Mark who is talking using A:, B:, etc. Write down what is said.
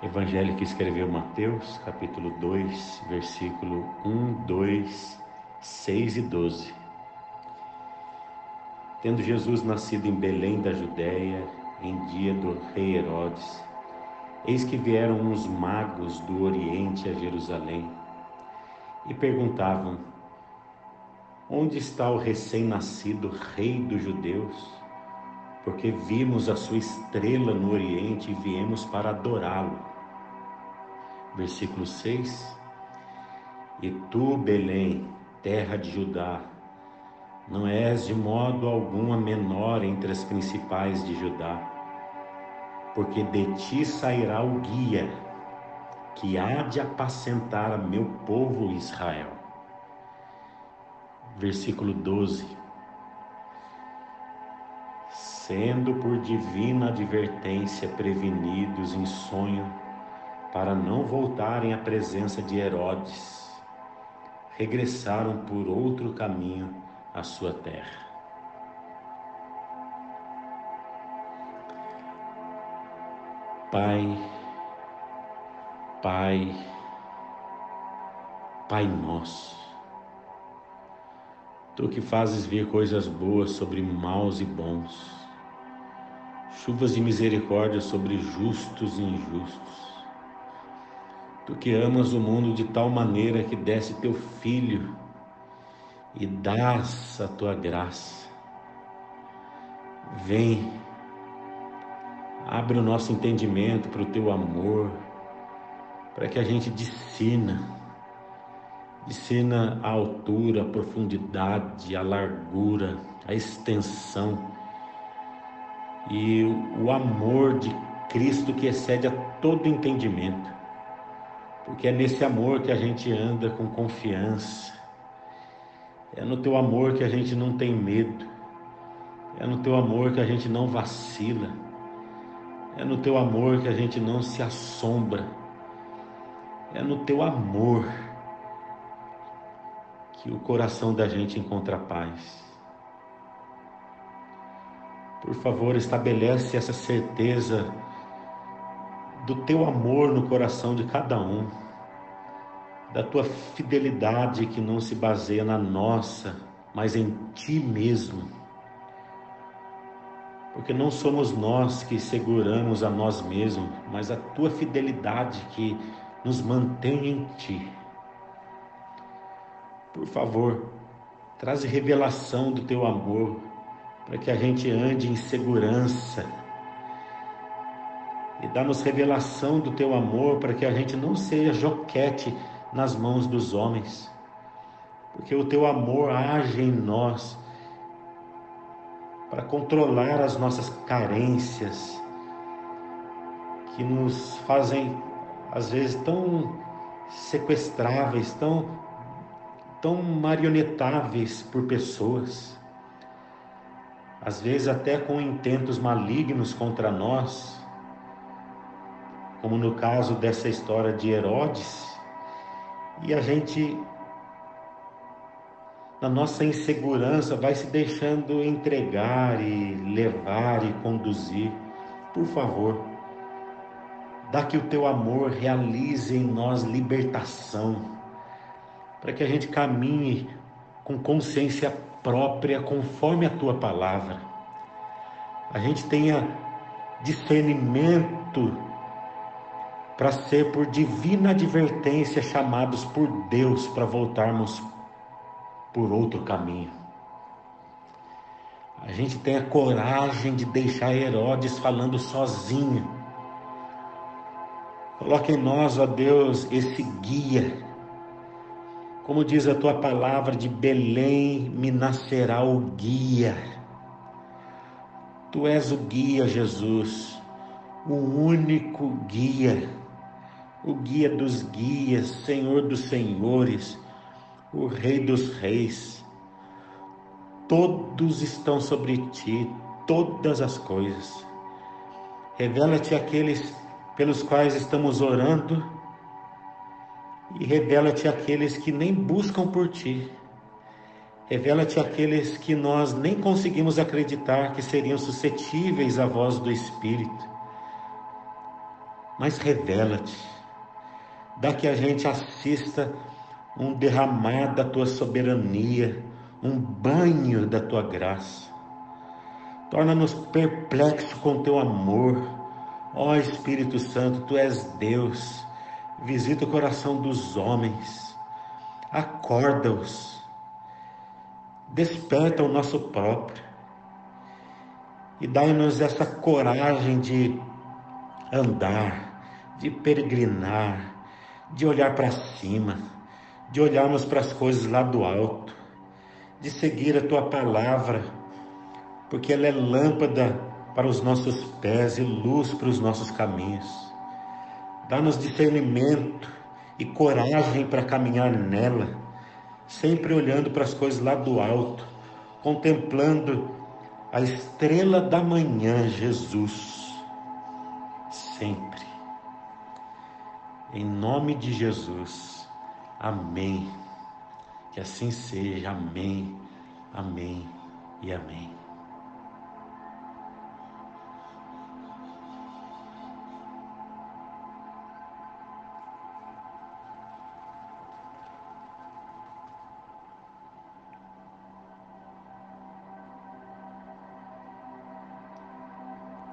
A: Evangelho que escreveu Mateus, capítulo 2, versículo 1, 2, 6 e 12. Tendo Jesus nascido em Belém da Judéia, em dia do rei Herodes, eis que vieram uns magos do Oriente a Jerusalém e perguntavam: Onde está o recém-nascido rei dos judeus? Porque vimos a sua estrela no Oriente e viemos para adorá-lo. Versículo 6: E tu, Belém, terra de Judá, não és de modo algum a menor entre as principais de Judá, porque de ti sairá o guia que há de apacentar a meu povo Israel. Versículo 12: sendo por divina advertência prevenidos em sonho para não voltarem à presença de Herodes, regressaram por outro caminho à sua terra. Pai, Pai, Pai nosso, Tu que fazes vir coisas boas sobre maus e bons, chuvas de misericórdia sobre justos e injustos. Tu que amas o mundo de tal maneira que desce teu filho e dás a tua graça. Vem, abre o nosso entendimento para o teu amor, para que a gente discina, discina a altura, a profundidade, a largura, a extensão e o amor de Cristo que excede a todo entendimento. Porque é nesse amor que a gente anda com confiança. É no teu amor que a gente não tem medo. É no teu amor que a gente não vacila. É no teu amor que a gente não se assombra. É no teu amor que o coração da gente encontra paz. Por favor, estabelece essa certeza do teu amor no coração de cada um, da tua fidelidade que não se baseia na nossa, mas em ti mesmo. Porque não somos nós que seguramos a nós mesmos, mas a tua fidelidade que nos mantém em ti. Por favor, traz revelação do teu amor para que a gente ande em segurança. E dá-nos revelação do teu amor para que a gente não seja joquete nas mãos dos homens. Porque o teu amor age em nós para controlar as nossas carências, que nos fazem às vezes tão sequestráveis, tão tão marionetáveis por pessoas às vezes até com intentos malignos contra nós, como no caso dessa história de Herodes, e a gente, na nossa insegurança, vai se deixando entregar e levar e conduzir. Por favor, dá que o teu amor realize em nós libertação, para que a gente caminhe com consciência própria conforme a tua palavra. A gente tenha discernimento para ser por divina advertência chamados por Deus para voltarmos por outro caminho. A gente tenha coragem de deixar Herodes falando sozinho. Coloque em nós, ó Deus, esse guia como diz a tua palavra, de Belém me nascerá o guia. Tu és o guia, Jesus, o único guia, o guia dos guias, Senhor dos senhores, o Rei dos reis. Todos estão sobre ti, todas as coisas. Revela-te aqueles pelos quais estamos orando e revela-te aqueles que nem buscam por ti. Revela-te aqueles que nós nem conseguimos acreditar que seriam suscetíveis à voz do Espírito. mas revela-te. Dá que a gente assista um derramar da tua soberania, um banho da tua graça. Torna-nos perplexos com teu amor. Ó Espírito Santo, tu és Deus. Visita o coração dos homens. Acorda-os. Desperta o nosso próprio. E dai-nos essa coragem de andar, de peregrinar, de olhar para cima, de olharmos para as coisas lá do alto, de seguir a tua palavra, porque ela é lâmpada para os nossos pés e luz para os nossos caminhos. Dá-nos discernimento e coragem para caminhar nela, sempre olhando para as coisas lá do alto, contemplando a estrela da manhã, Jesus sempre. Em nome de Jesus. Amém. Que assim seja. Amém. Amém e amém.